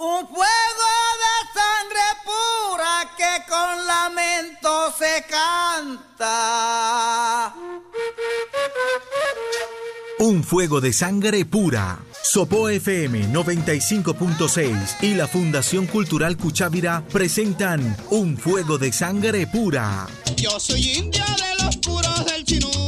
Un fuego de sangre pura que con lamento se canta. Un fuego de sangre pura. Sopo FM 95.6 y la Fundación Cultural Cuchávira presentan Un fuego de sangre pura. Yo soy indio de los puros del chinú.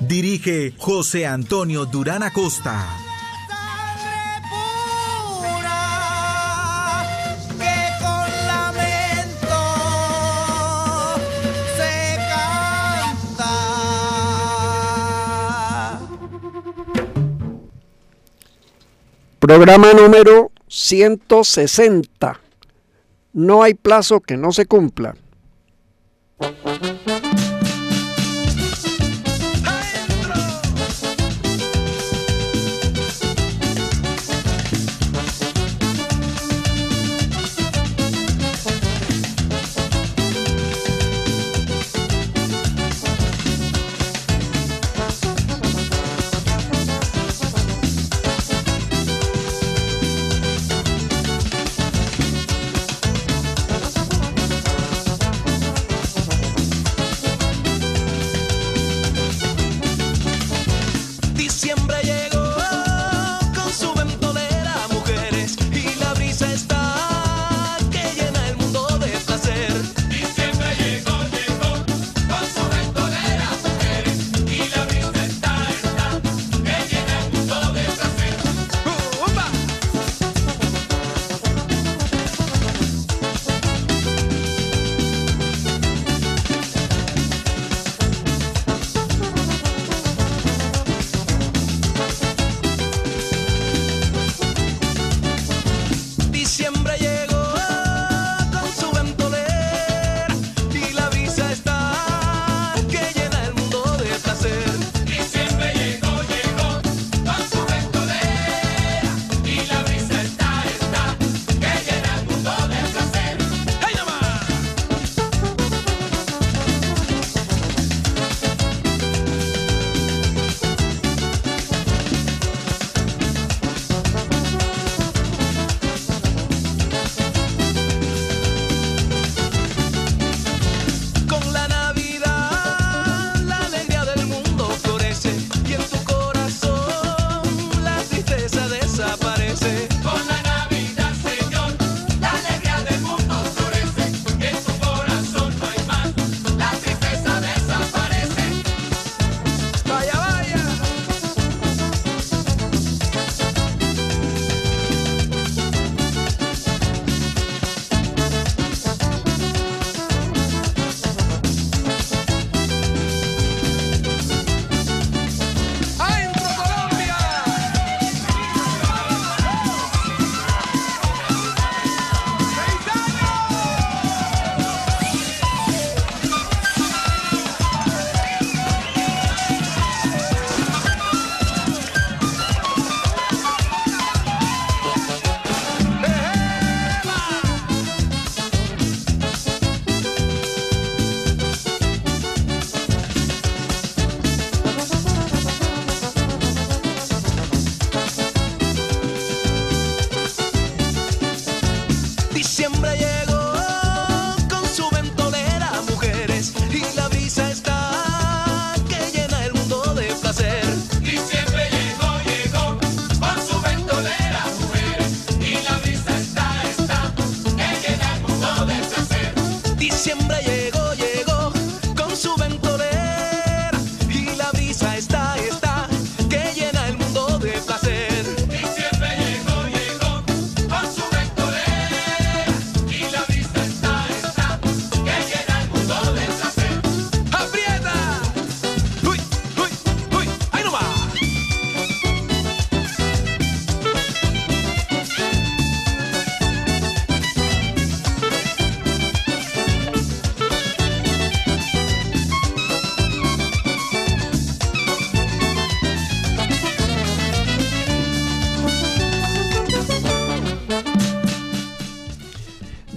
Dirige José Antonio Durán Acosta. Programa número 160. No hay plazo que no se cumpla.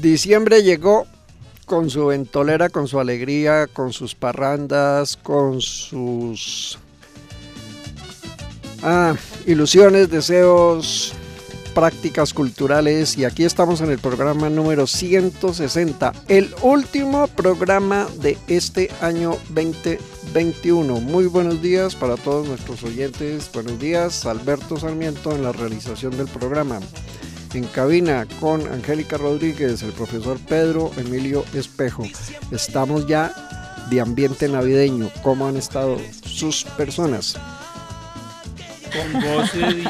Diciembre llegó con su ventolera, con su alegría, con sus parrandas, con sus ah, ilusiones, deseos, prácticas culturales y aquí estamos en el programa número 160, el último programa de este año 2021. Muy buenos días para todos nuestros oyentes, buenos días, Alberto Sarmiento en la realización del programa. En cabina con Angélica Rodríguez, el profesor Pedro Emilio Espejo. Estamos ya de ambiente navideño. ¿Cómo han estado sus personas? con voz de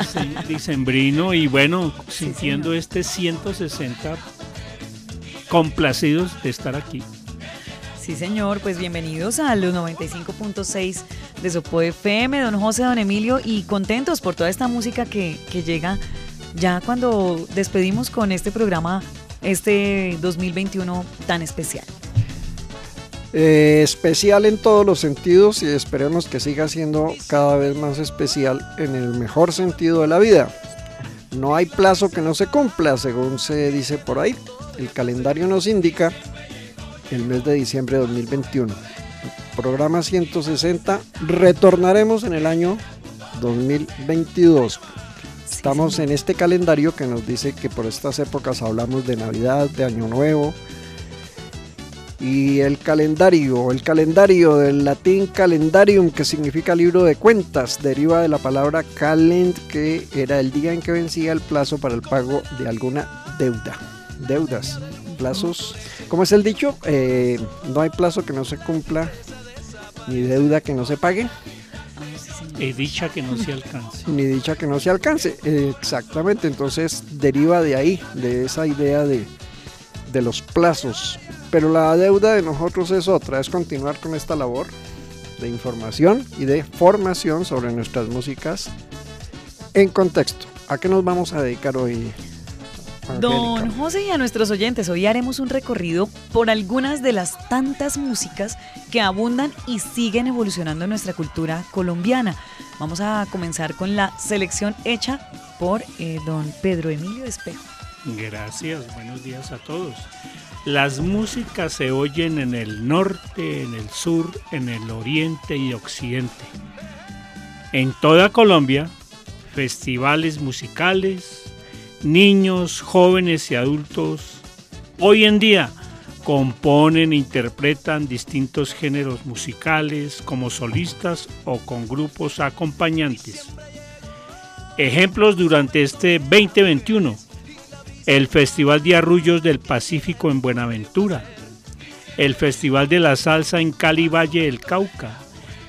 dicembrino y bueno, sintiendo este 160 complacidos de estar aquí. Sí, señor, pues bienvenidos a los 95.6 de Sopo FM, don José, don Emilio, y contentos por toda esta música que, que llega ya cuando despedimos con este programa, este 2021 tan especial. Eh, especial en todos los sentidos y esperemos que siga siendo cada vez más especial en el mejor sentido de la vida. No hay plazo que no se cumpla, según se dice por ahí. El calendario nos indica el mes de diciembre de 2021. Programa 160, retornaremos en el año 2022. Estamos en este calendario que nos dice que por estas épocas hablamos de Navidad, de Año Nuevo, y el calendario, el calendario del latín calendarium, que significa libro de cuentas, deriva de la palabra calend, que era el día en que vencía el plazo para el pago de alguna deuda. Deudas, plazos. ¿Cómo es el dicho? Eh, no hay plazo que no se cumpla, ni deuda que no se pague. Ni dicha que no se alcance. Ni dicha que no se alcance. exactamente, entonces deriva de ahí, de esa idea de, de los plazos pero la deuda de nosotros es otra, es continuar con esta labor de información y de formación sobre nuestras músicas en contexto. ¿A qué nos vamos a dedicar hoy? Don José y a nuestros oyentes, hoy haremos un recorrido por algunas de las tantas músicas que abundan y siguen evolucionando en nuestra cultura colombiana. Vamos a comenzar con la selección hecha por eh, don Pedro Emilio Espejo. Gracias, buenos días a todos. Las músicas se oyen en el norte, en el sur, en el oriente y occidente. En toda Colombia, festivales musicales, niños, jóvenes y adultos, hoy en día componen e interpretan distintos géneros musicales como solistas o con grupos acompañantes. Ejemplos durante este 2021 el Festival de Arrullos del Pacífico en Buenaventura, el Festival de la Salsa en Cali Valle del Cauca,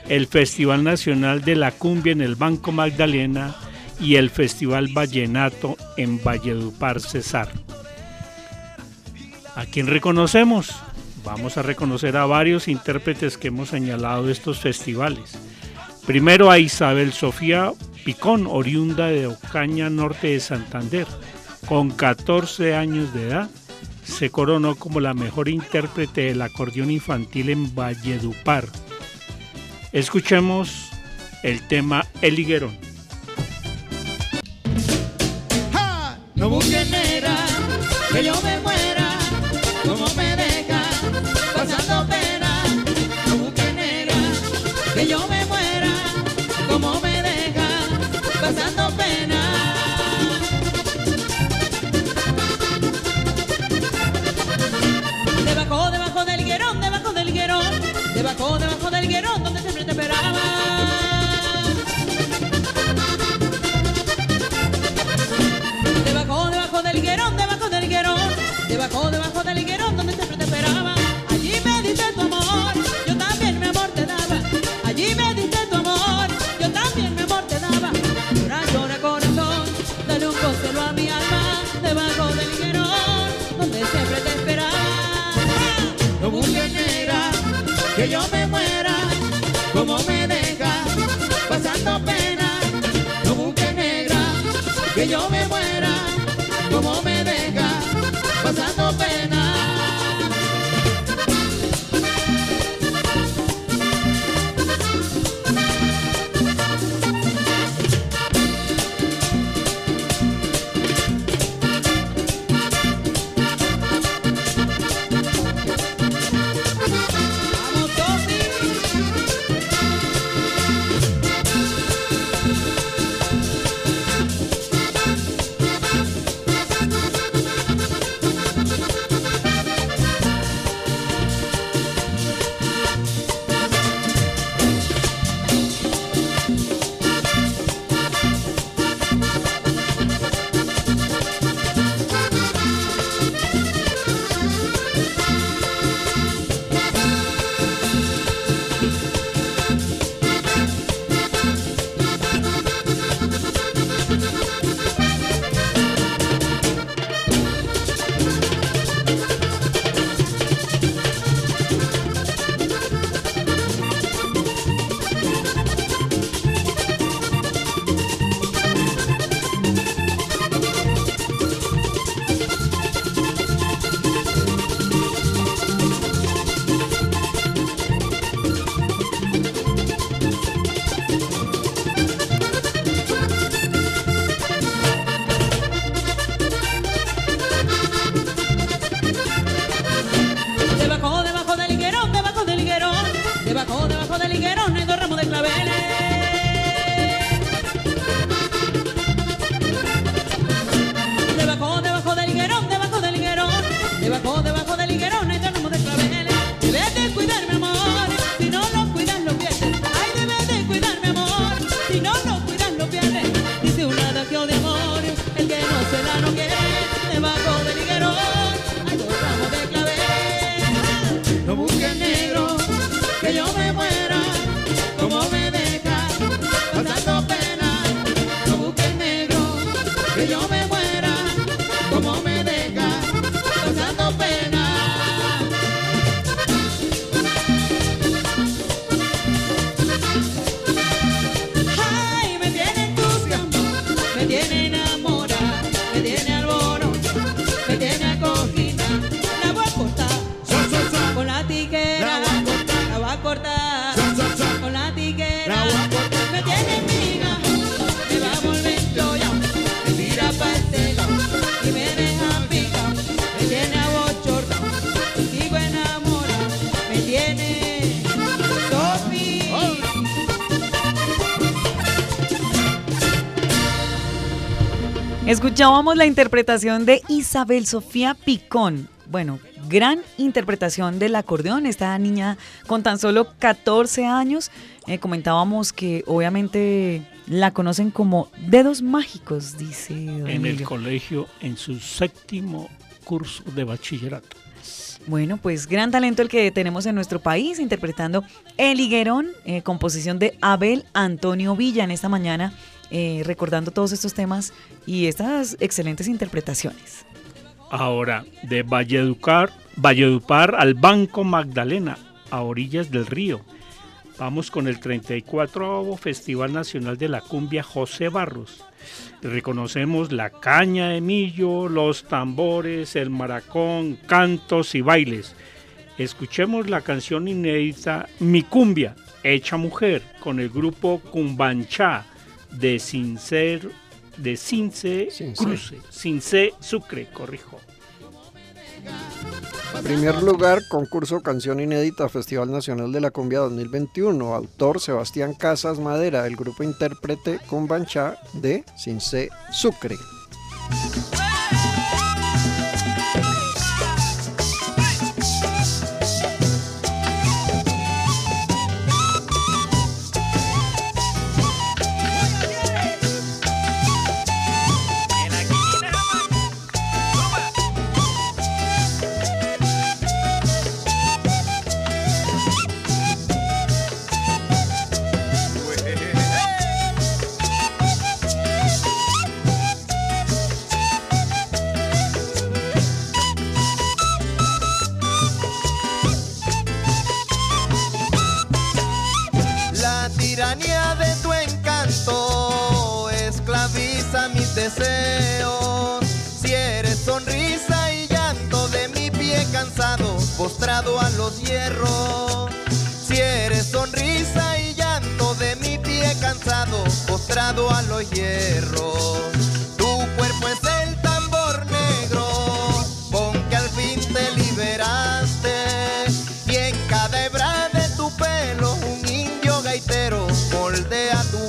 el Festival Nacional de la Cumbia en el Banco Magdalena y el Festival Vallenato en Valledupar Cesar. ¿A quién reconocemos? Vamos a reconocer a varios intérpretes que hemos señalado de estos festivales. Primero a Isabel Sofía Picón, oriunda de Ocaña, norte de Santander con 14 años de edad, se coronó como la mejor intérprete del acordeón infantil en Valledupar. Escuchemos el tema El Higuerón. Escuchábamos la interpretación de Isabel Sofía Picón. Bueno, gran interpretación del acordeón. Esta niña con tan solo 14 años. Eh, comentábamos que obviamente la conocen como dedos mágicos, dice. don En el colegio, en su séptimo curso de bachillerato. Bueno, pues gran talento el que tenemos en nuestro país, interpretando El Higuerón, eh, composición de Abel Antonio Villa en esta mañana, eh, recordando todos estos temas y estas excelentes interpretaciones. Ahora, de Valledupar, Valledupar al Banco Magdalena, a orillas del río. Vamos con el 34 Festival Nacional de la Cumbia José Barros. Reconocemos la caña de millo, los tambores, el maracón, cantos y bailes. Escuchemos la canción inédita Mi Cumbia, hecha mujer, con el grupo Cumbanchá de Sincer, de Cince. Cruce, Cince Sucre, corrijo. Primer lugar, concurso Canción Inédita Festival Nacional de la Cumbia 2021. Autor Sebastián Casas Madera, el grupo intérprete Cumbanchá de Cince Sucre.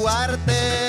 Moldea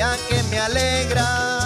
cumbia que me alegra.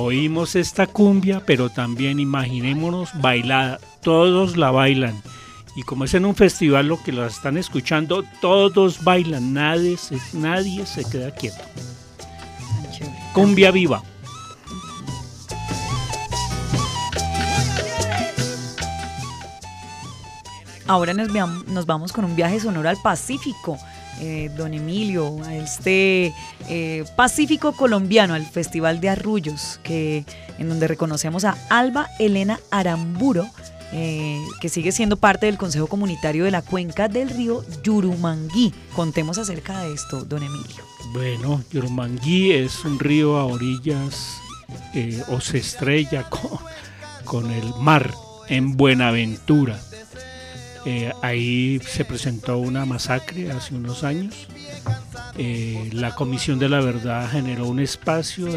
Oímos esta cumbia, pero también imaginémonos bailada. Todos la bailan. Y como es en un festival lo que la están escuchando, todos bailan. Nadie se, nadie se queda quieto. Cumbia viva. Ahora nos, nos vamos con un viaje sonoro al Pacífico. Eh, don Emilio, a este eh, Pacífico colombiano, al Festival de Arrullos, que, en donde reconocemos a Alba Elena Aramburo, eh, que sigue siendo parte del Consejo Comunitario de la Cuenca del Río Yurumangui. Contemos acerca de esto, don Emilio. Bueno, Yurumangui es un río a orillas o se estrella con el mar en Buenaventura. Eh, ahí se presentó una masacre hace unos años. Eh, la Comisión de la Verdad generó un espacio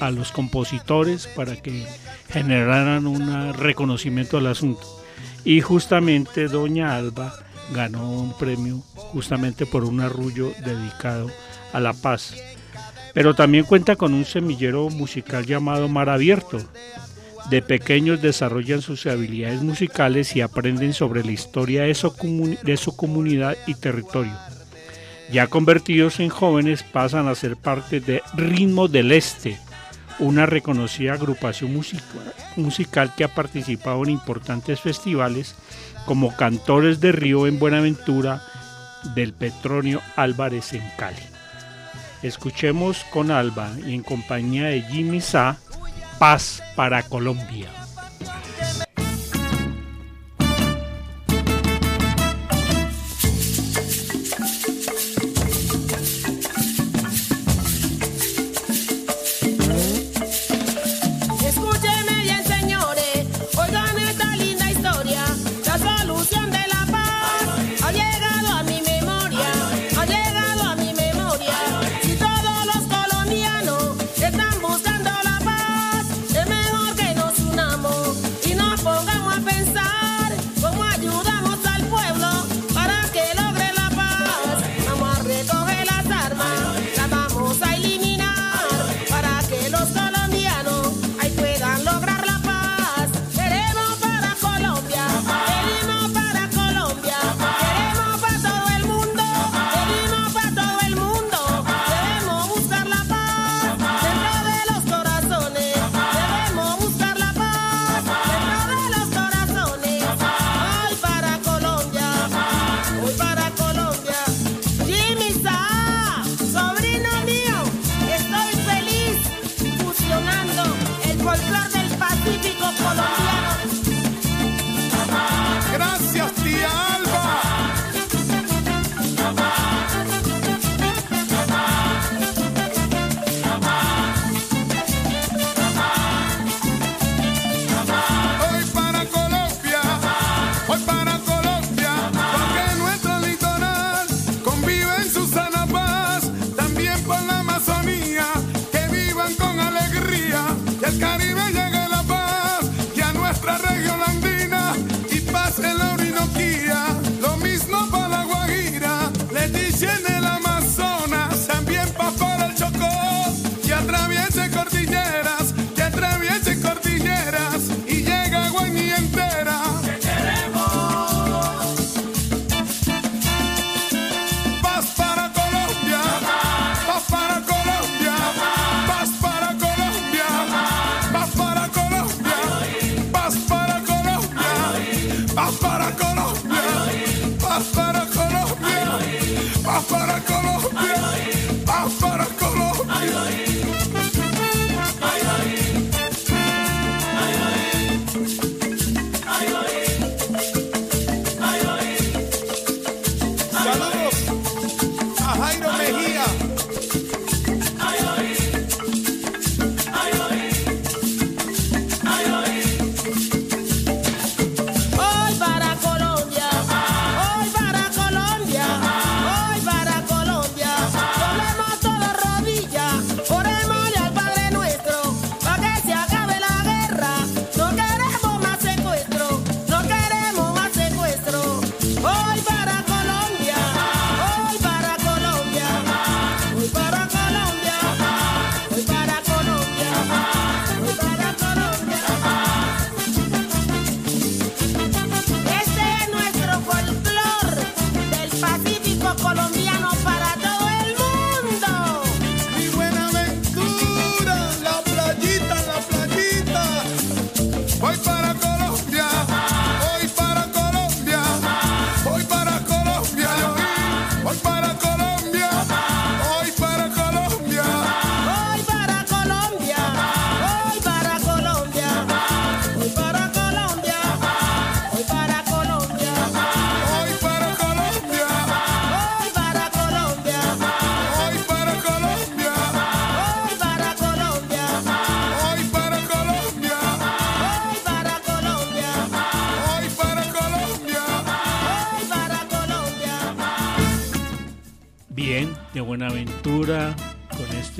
a los compositores para que generaran un reconocimiento al asunto. Y justamente Doña Alba ganó un premio justamente por un arrullo dedicado a la paz. Pero también cuenta con un semillero musical llamado Mar Abierto. De pequeños desarrollan sus habilidades musicales y aprenden sobre la historia de su, comunidad y territorio. Ya convertidos en jóvenes pasan a ser parte de Ritmo del Este, una reconocida agrupación musica- musical que ha participado en importantes festivales como Cantores de Río en Buenaventura, del Petronio Álvarez en Cali. Escuchemos con Alba y en compañía de Jimmy Sa, Paz para Colombia.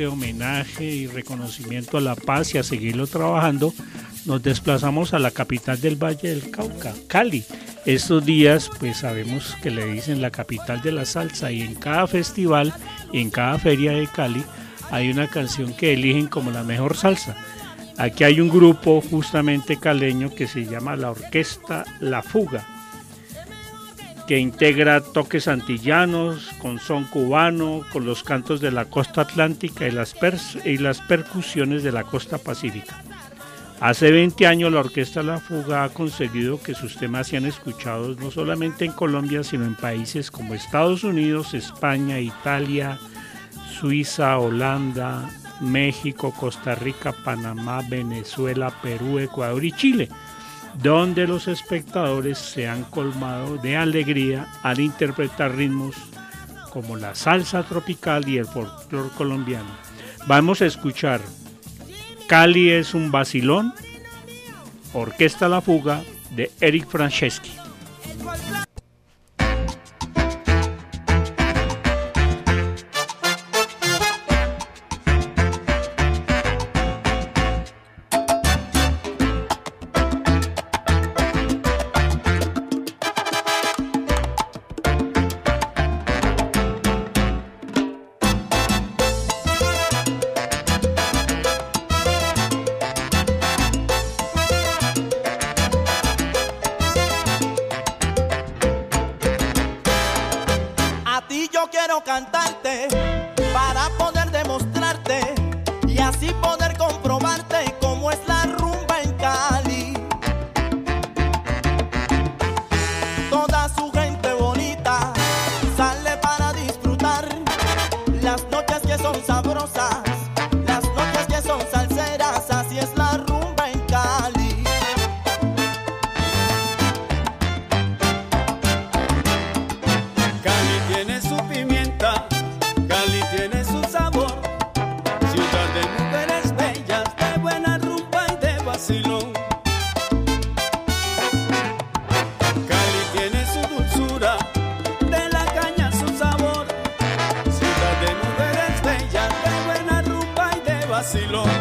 Homenaje y reconocimiento a la paz y a seguirlo trabajando, nos desplazamos a la capital del Valle del Cauca, Cali. Estos días, pues sabemos que le dicen la capital de la salsa y en cada festival en cada feria de Cali hay una canción que eligen como la mejor salsa. Aquí hay un grupo justamente caleño que se llama la Orquesta La Fuga que integra toques antillanos, con son cubano, con los cantos de la costa atlántica y las, y las percusiones de la costa pacífica. Hace 20 años la Orquesta La Fuga ha conseguido que sus temas sean escuchados no solamente en Colombia, sino en países como Estados Unidos, España, Italia, Suiza, Holanda, México, Costa Rica, Panamá, Venezuela, Perú, Ecuador y Chile donde los espectadores se han colmado de alegría al interpretar ritmos como la salsa tropical y el folclore colombiano. Vamos a escuchar Cali es un vacilón, Orquesta La Fuga de Eric Franceschi. vacilón.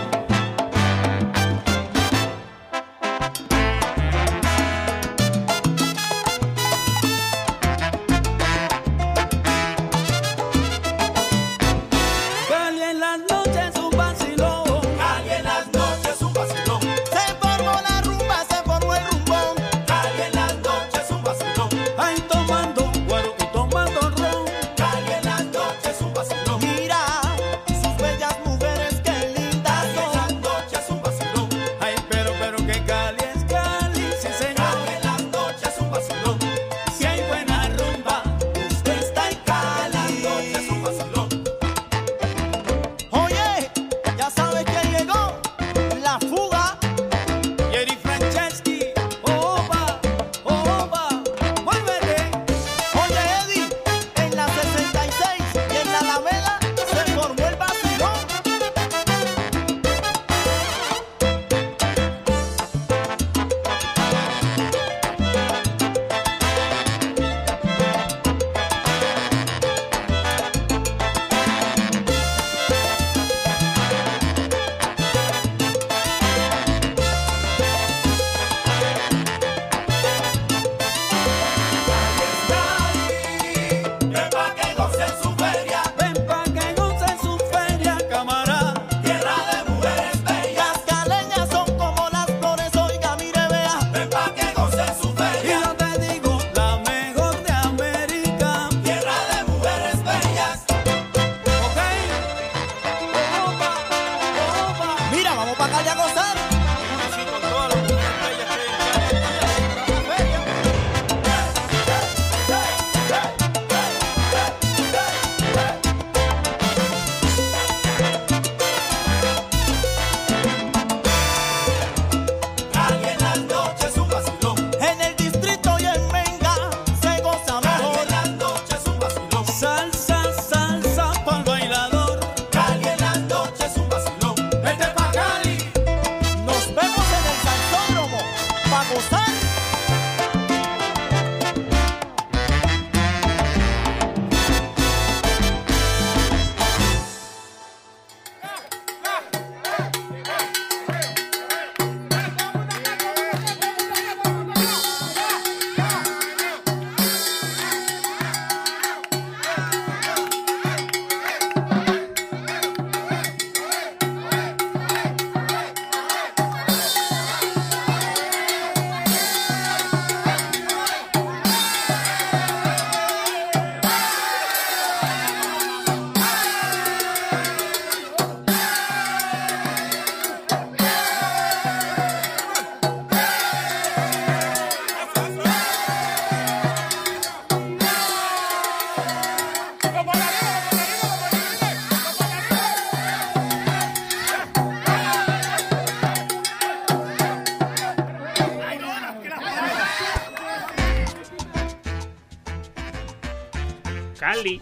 Cali.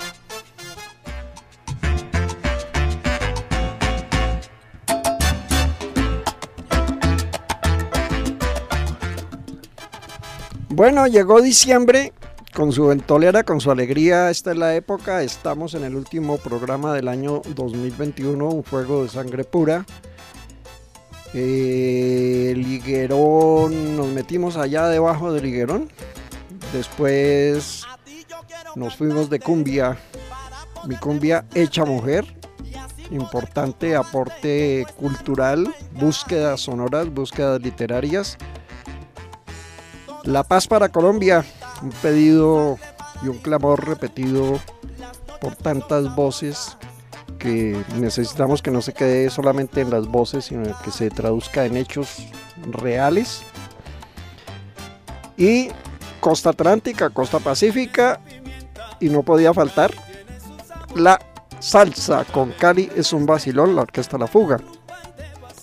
Bueno, llegó diciembre con su ventolera, con su alegría. Esta es la época. Estamos en el último programa del año 2021, un fuego de sangre pura. Eh, Liguerón, nos metimos allá debajo del Liguerón. Después nos fuimos de cumbia. Mi cumbia hecha mujer. Importante aporte cultural, búsquedas sonoras, búsquedas literarias. La paz para Colombia, un pedido y un clamor repetido por tantas voces que necesitamos que no se quede solamente en las voces, sino que se traduzca en hechos reales. Y costa atlántica, costa pacífica, y no podía faltar la salsa con Cali es un vacilón, la orquesta La Fuga.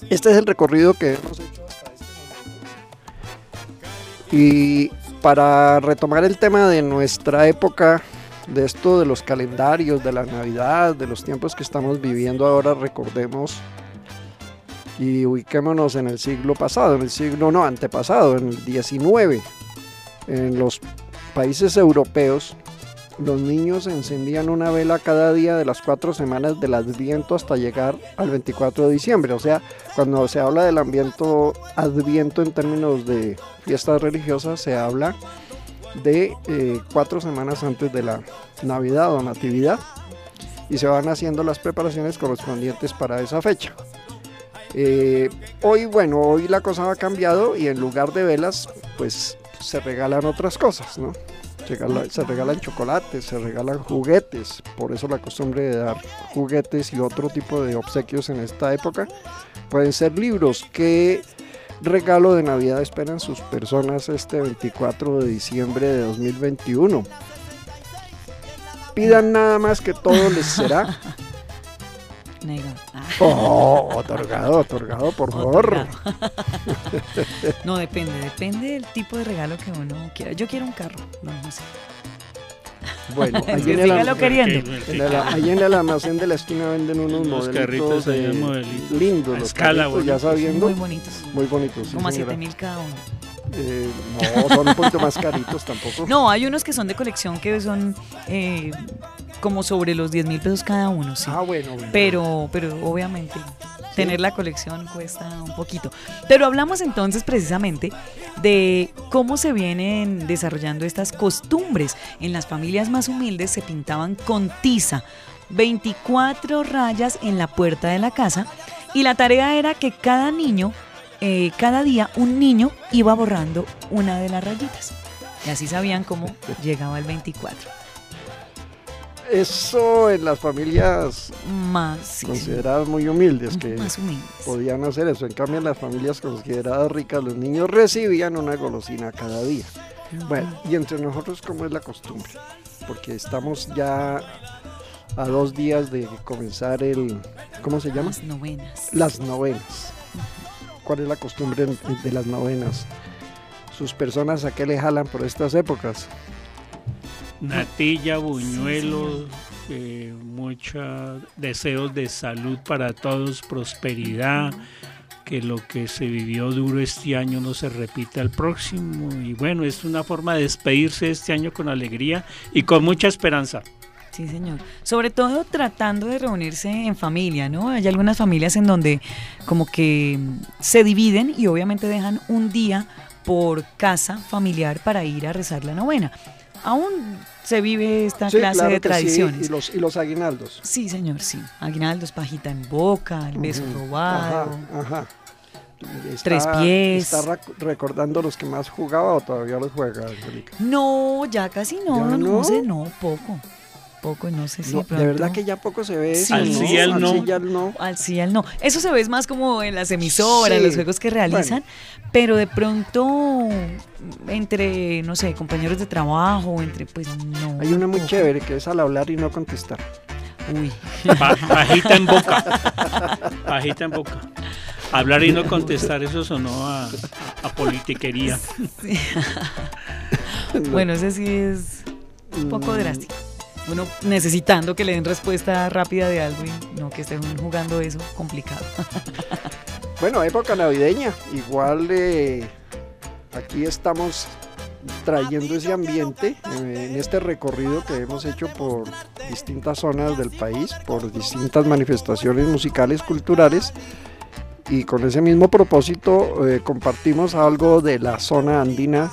Este es el recorrido que hemos hecho hasta este momento. Y para retomar el tema de nuestra época, de esto de los calendarios, de la Navidad, de los tiempos que estamos viviendo ahora, recordemos y ubiquémonos en el siglo pasado, en el siglo no, antepasado, en el 19. En los países europeos, los niños encendían una vela cada día de las cuatro semanas del Adviento hasta llegar al 24 de diciembre. O sea, cuando se habla del ambiente Adviento en términos de fiestas religiosas, se habla de eh, cuatro semanas antes de la Navidad o Natividad y se van haciendo las preparaciones correspondientes para esa fecha. Eh, hoy, bueno, hoy la cosa ha cambiado y en lugar de velas, pues se regalan otras cosas, ¿no? Se, regala- se regalan chocolates, se regalan juguetes, por eso la costumbre de dar juguetes y otro tipo de obsequios en esta época. Pueden ser libros. ¿Qué regalo de Navidad esperan sus personas este 24 de diciembre de 2021? Pidan nada más que todo les será. Nega. Ah, Oh, otorgado, otorgado, por favor. No, depende, depende del tipo de regalo que uno quiera. Yo quiero un carro, no, no sé. Bueno, ahí en, el, sígalo alm- queriendo. en el- ahí en el almacén de la esquina venden unos modelitos carritos ahí, eh, modelitos. lindos, los escala, carritos, ya sabiendo. Muy bonitos. Muy bonitos, sí, Como a señora. 7 mil cada uno. Eh, no, son un poquito más caritos tampoco. No, hay unos que son de colección que son eh, como sobre los 10 mil pesos cada uno, sí. Ah, bueno, bueno. Pero, pero obviamente tener la colección cuesta un poquito. Pero hablamos entonces precisamente de cómo se vienen desarrollando estas costumbres. En las familias más humildes se pintaban con tiza 24 rayas en la puerta de la casa y la tarea era que cada niño, eh, cada día un niño iba borrando una de las rayitas. Y así sabían cómo llegaba el 24. Eso en las familias Más, sí, sí, consideradas muy humildes que más humildes. podían hacer eso. En cambio, en las familias consideradas ricas, los niños recibían una golosina cada día. Bueno, y entre nosotros, ¿cómo es la costumbre? Porque estamos ya a dos días de comenzar el, ¿cómo se llama? Las novenas. Las novenas. ¿Cuál es la costumbre de las novenas? Sus personas a qué le jalan por estas épocas. Natilla, buñuelos, eh, muchos deseos de salud para todos, prosperidad, que lo que se vivió duro este año no se repita el próximo. Y bueno, es una forma de despedirse este año con alegría y con mucha esperanza. Sí, señor. Sobre todo tratando de reunirse en familia, ¿no? Hay algunas familias en donde como que se dividen y obviamente dejan un día por casa familiar para ir a rezar la novena. Aún se vive esta Sí, clase claro de sí, tradiciones. y, los, y los aguinaldos. Sí, señor, sí. Aguinaldos, pajita en boca, el beso Ujú. robado. Ajá, ajá. Tres pies. ¿Está recordando los que más jugaba o todavía los juega? No, ya casi no, ¿Ya no, no? sé, no, poco. Poco, no sé si No, de verdad que ya poco se ve Sí. Al ¿no? sí, al Al no. sí y al no. Al sí, al no. Eso se ve más como en las emisoras, Sí. los juegos que realizan, pero de pronto entre, no sé, compañeros de trabajo, entre, pues no. Hay una muy poco. chévere que es al hablar y no contestar. Uy. Pa- pajita en boca. Pajita en boca. Hablar y no contestar, eso sonó a, a politiquería. Bueno, ese sí es un poco Mm, drástico. Uno necesitando que le den respuesta rápida de algo y no que estén jugando eso, complicado. Bueno, época navideña. Igual eh, aquí estamos trayendo ese ambiente eh, en este recorrido que hemos hecho por distintas zonas del país, por distintas manifestaciones musicales, culturales. Y con ese mismo propósito eh, compartimos algo de la zona andina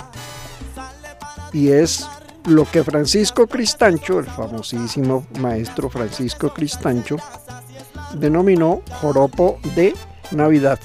y es lo que Francisco Cristancho, el famosísimo maestro Francisco Cristancho, denominó joropo de Navidad.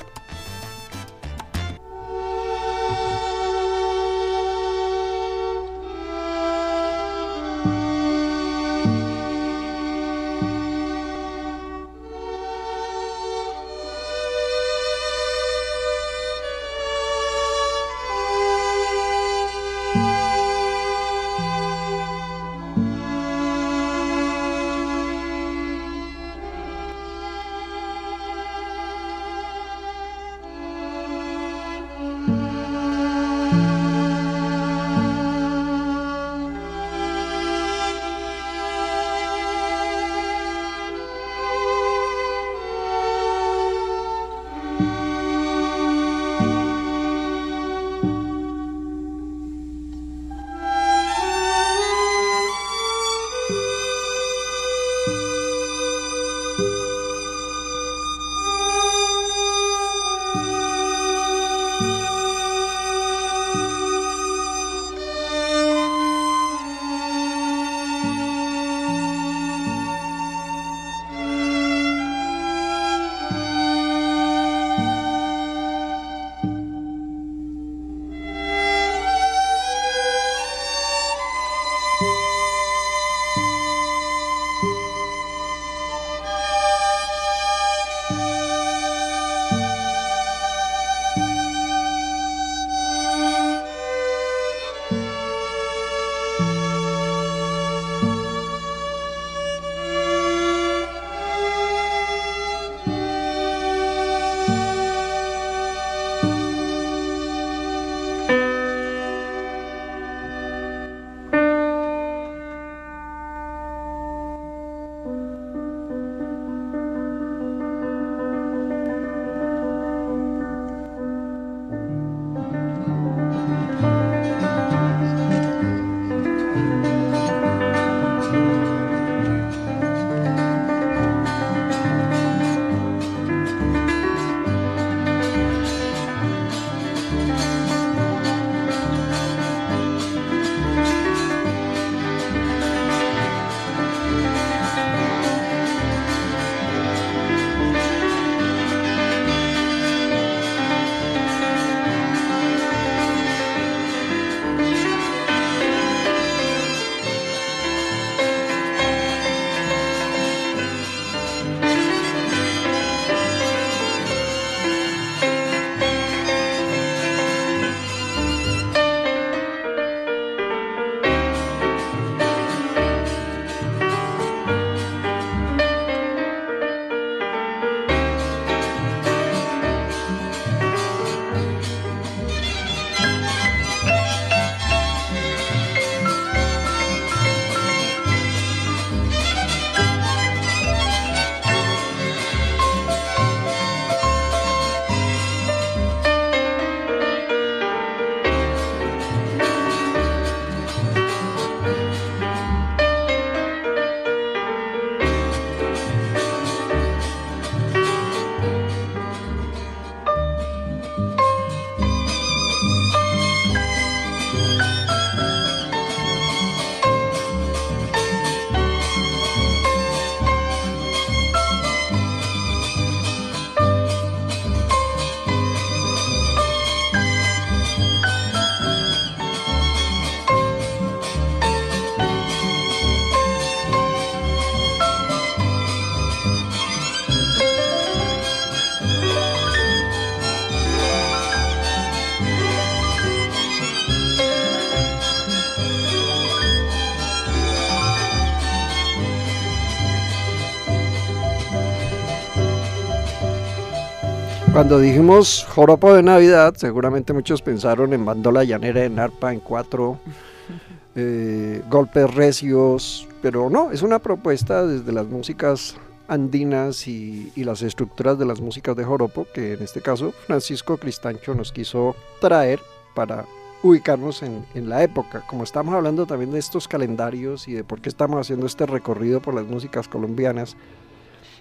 Cuando dijimos joropo de Navidad, seguramente muchos pensaron en bandola llanera en arpa en cuatro, eh, golpes recios, pero no, es una propuesta desde las músicas andinas y, y las estructuras de las músicas de joropo que en este caso Francisco Cristancho nos quiso traer para ubicarnos en, en la época. Como estamos hablando también de estos calendarios y de por qué estamos haciendo este recorrido por las músicas colombianas,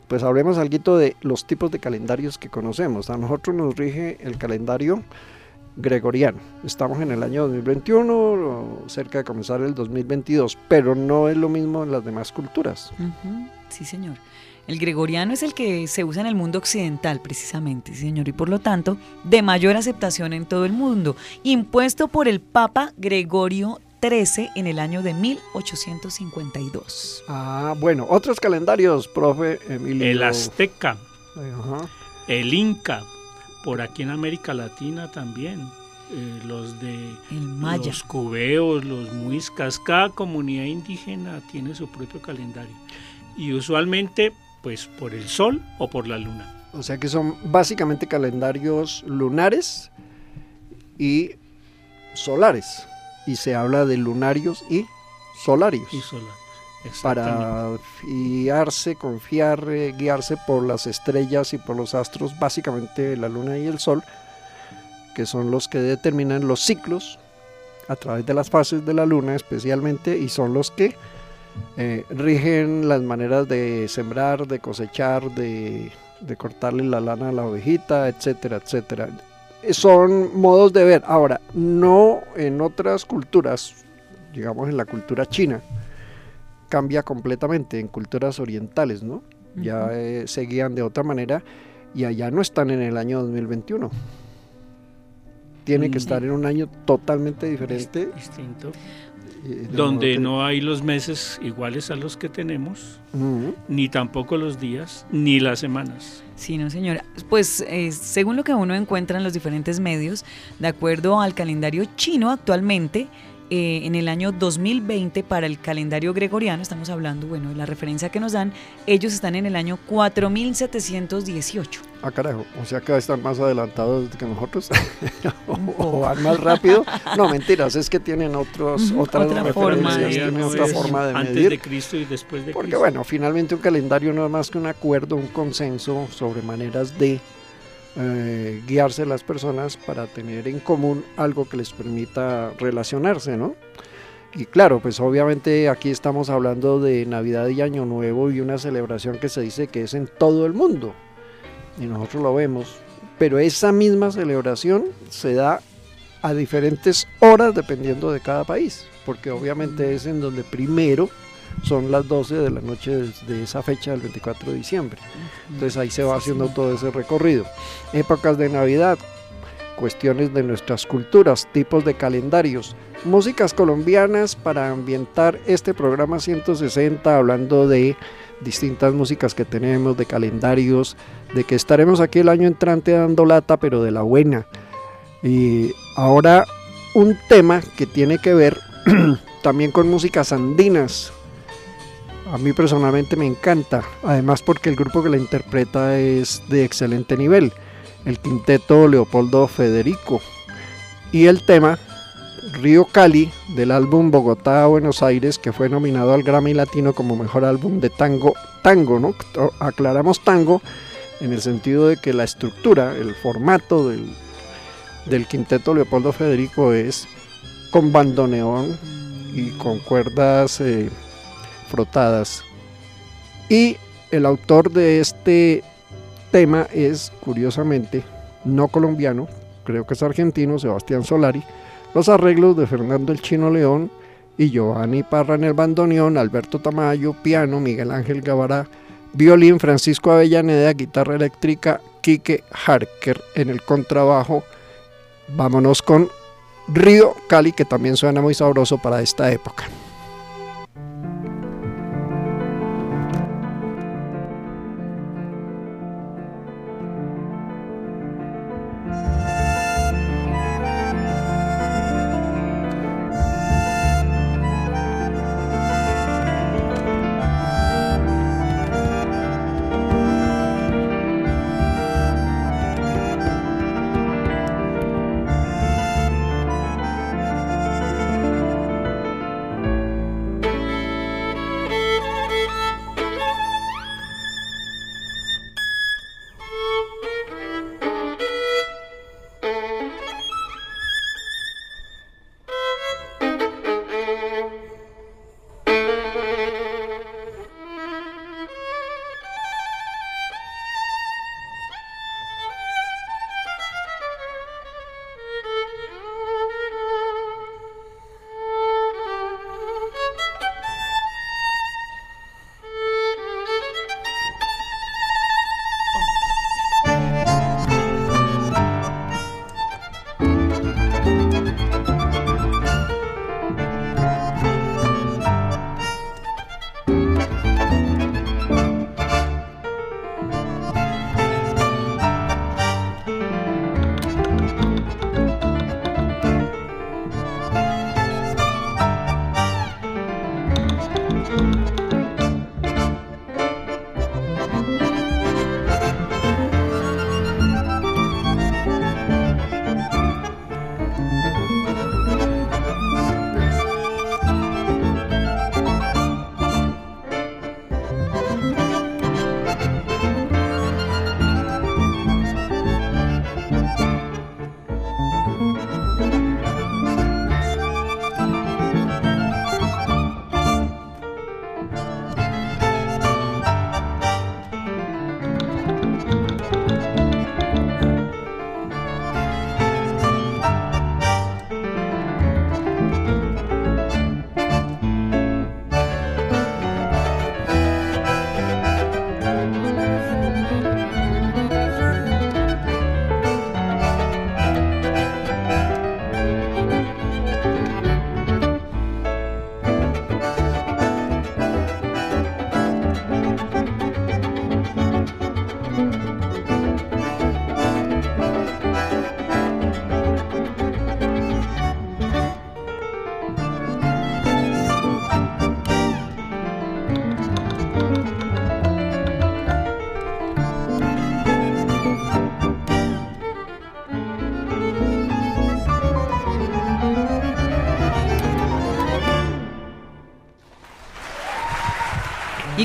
pues hablemos algo de los tipos de calendarios que conocemos. A nosotros nos rige el calendario gregoriano. Estamos en el año 2021, o cerca de comenzar el 2022, pero no es lo mismo en las demás culturas. Sí, señor. El gregoriano es el que se usa en el mundo occidental, precisamente, señor, y por lo tanto, de mayor aceptación en todo el mundo, impuesto por el Papa Gregorio XIII en el año de 1852. Ah, bueno, otros calendarios, profe Emilio. El azteca, Ajá. el inca, por aquí en América Latina también. eh, los de El maya. los cubeos, los muiscas, cada comunidad indígena tiene su propio calendario. Y usualmente, pues por el sol o por la luna. O sea que son básicamente calendarios lunares y solares. Y se habla de lunarios y solarios. Y solar. para fiarse, confiar, eh, guiarse por las estrellas y por los astros, básicamente la luna y el sol, que son los que determinan los ciclos a través de las fases de la luna especialmente, y son los que eh, rigen las maneras de sembrar, de cosechar, de, de cortarle la lana a la ovejita, etcétera, etcétera. Son modos de ver. Ahora, no en otras culturas, digamos en la cultura china, cambia completamente en culturas orientales, ¿no? Ya eh, se guían de otra manera y allá no están en el año 2021. Tiene que Mm. estar en un año totalmente diferente. Distinto. Eh, de Donde no hay los meses iguales a los que tenemos, ni tampoco los días, ni las semanas. Sí, no, señora. Pues eh, según lo que uno encuentra en los diferentes medios, de acuerdo al calendario chino actualmente, eh, en el año 2020 para el calendario gregoriano, estamos hablando, bueno, de la referencia que nos dan, ellos están en el año 4718. Ah, carajo, o sea que están más adelantados que nosotros. o van más rápido. No, mentiras, es que tienen otros, otras otra referencias, forma de- tienen no otra forma de antes medir. de Cristo y después de Porque Cristo. bueno, finalmente un calendario no es más que un acuerdo, un consenso sobre maneras de eh, guiarse las personas para tener en común algo que les permita relacionarse, ¿no? Y claro, pues obviamente aquí estamos hablando de Navidad y Año Nuevo y una celebración que se dice que es en todo el mundo. Y nosotros lo vemos. Pero esa misma celebración se da a diferentes horas dependiendo de cada país. Porque obviamente es en donde primero son las 12 de la noche de, esa fecha del 24 de diciembre. Entonces ahí se va haciendo todo ese recorrido. Épocas de Navidad, cuestiones de nuestras culturas, tipos de calendarios, músicas colombianas para ambientar este programa 160 hablando de distintas músicas que tenemos, de calendarios, de que estaremos aquí el año entrante dando lata, pero de la buena. Y ahora un tema que tiene que ver también con músicas andinas. A mí personalmente me encanta, además porque el grupo que la interpreta es de excelente nivel, el quinteto Leopoldo Federico. Y el tema Río Cali del álbum Bogotá Buenos Aires que fue nominado al Grammy Latino como mejor álbum de tango, tango, ¿no? Aclaramos tango en el sentido de que la estructura, el formato del, del quinteto Leopoldo Federico es con bandoneón y con cuerdas eh, Y el autor de este tema es, curiosamente, no colombiano, creo que es argentino, Sebastián Solari. Los arreglos de Fernando el Chino León y Giovanni Parra en el bandoneón, Alberto Tamayo, piano, Miguel Ángel Gavará, violín, Francisco Avellaneda, guitarra eléctrica, Quique Harker en el contrabajo. Vámonos con Río Cali, que también suena muy sabroso para esta época.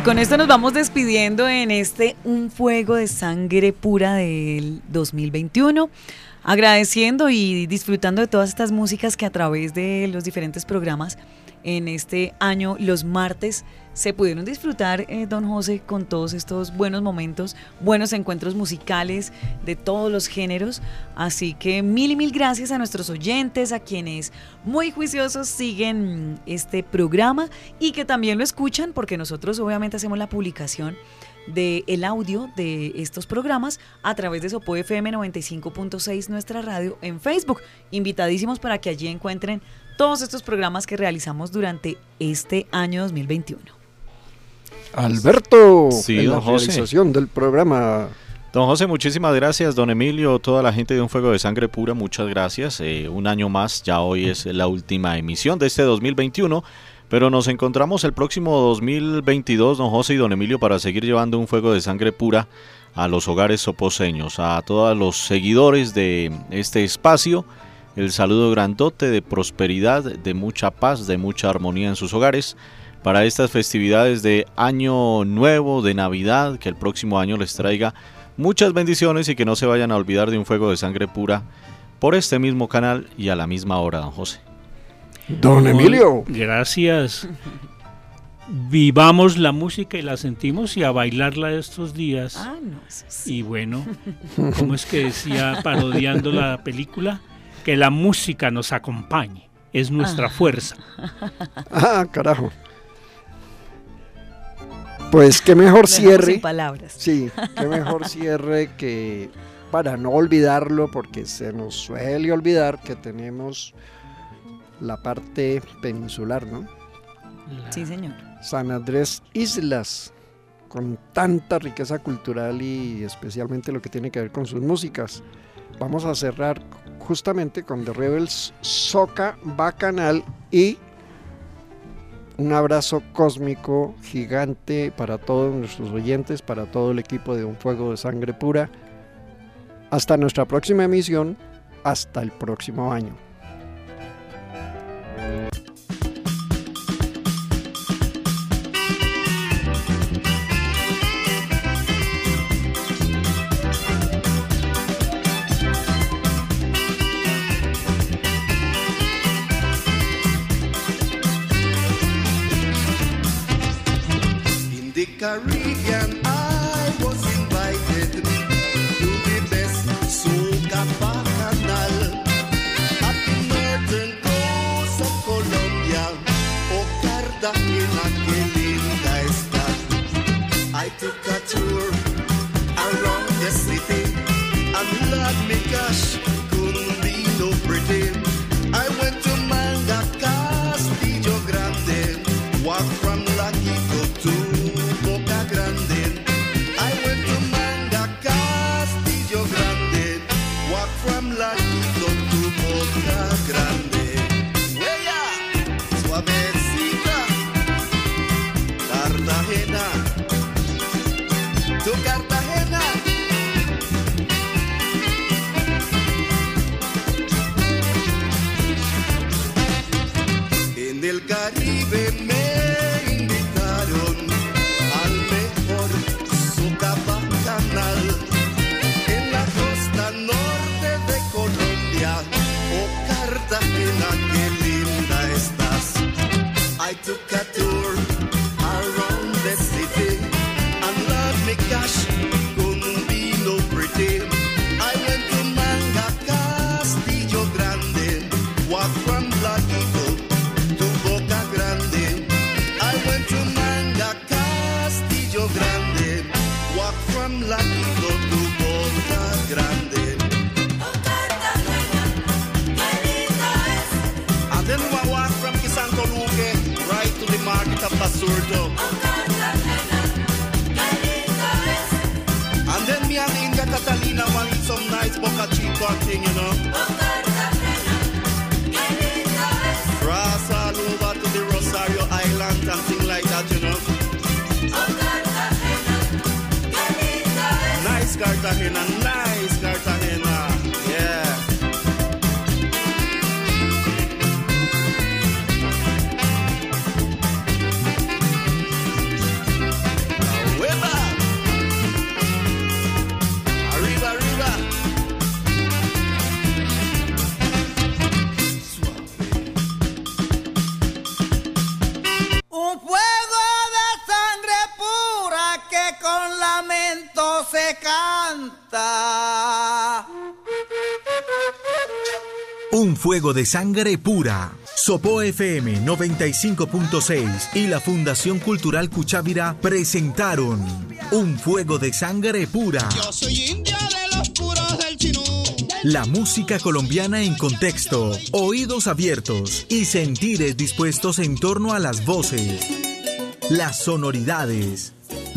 Con esto nos vamos despidiendo en este Un Fuego de Sangre Pura del 2021. Agradeciendo y disfrutando de todas estas músicas que a través de los diferentes programas en este año, los martes, se pudieron disfrutar, eh, don José, con todos estos buenos momentos, buenos encuentros musicales de todos los géneros. Así que mil y mil gracias a nuestros oyentes, a quienes muy juiciosos siguen mm, este programa y que también lo escuchan, porque nosotros obviamente hacemos la publicación del el audio de estos programas a través de Sopo FM 95.6, nuestra radio en Facebook. Invitadísimos para que allí encuentren todos estos programas que realizamos durante este año 2021. Alberto, Sí, en la don José. realización del programa. Don José, muchísimas gracias. Don Emilio, toda la gente de Un Fuego de Sangre Pura, muchas gracias. Eh, un año más, ya hoy es la última emisión de este 2021, pero nos encontramos el próximo 2022, don José y don Emilio, para seguir llevando Un Fuego de Sangre Pura a los hogares soposeños, a todos los seguidores de este espacio. El saludo grandote de prosperidad, de mucha paz, de mucha armonía en sus hogares para estas festividades de Año Nuevo, de Navidad, que el próximo año les traiga muchas bendiciones y que no se vayan a olvidar de un fuego de sangre pura por este mismo canal y a la misma hora, don José. Don Emilio. Gracias. Vivamos la música y la sentimos y a bailarla estos días. Ah, no, eso sí. Y bueno, ¿cómo es que decía parodiando la película? Que la música nos acompañe, es nuestra Ah. fuerza. Ah, carajo. Pues qué mejor cierre. sin palabras. Sí, qué mejor cierre que para no olvidarlo, porque se nos suele olvidar que tenemos la parte peninsular, ¿no? Sí, señor. San Andrés Islas, con tanta riqueza cultural y especialmente lo que tiene que ver con sus músicas. Vamos a cerrar justamente con The Rebels Soca Bacanal y un abrazo cósmico gigante para todos nuestros oyentes, para todo el equipo de Un Fuego de Sangre Pura. Hasta nuestra próxima emisión, hasta el próximo año. Caribbean, I was invited to the best soca bacchanal at the northern coast of Colombia, o Cartagena, que linda está. I took a tour around the city, and Lord me gosh, And then me and India Catalina want some nice boca chico and thing, you know. Cross all over to the Rosario Island and like that, you know. Nice Un fuego de sangre pura. Sopo FM 95.6 y la Fundación Cultural Cuchávira presentaron Un fuego de sangre pura. Yo soy india de los puros del chinú. La música colombiana en contexto, oídos abiertos y sentires dispuestos en torno a las voces, las sonoridades,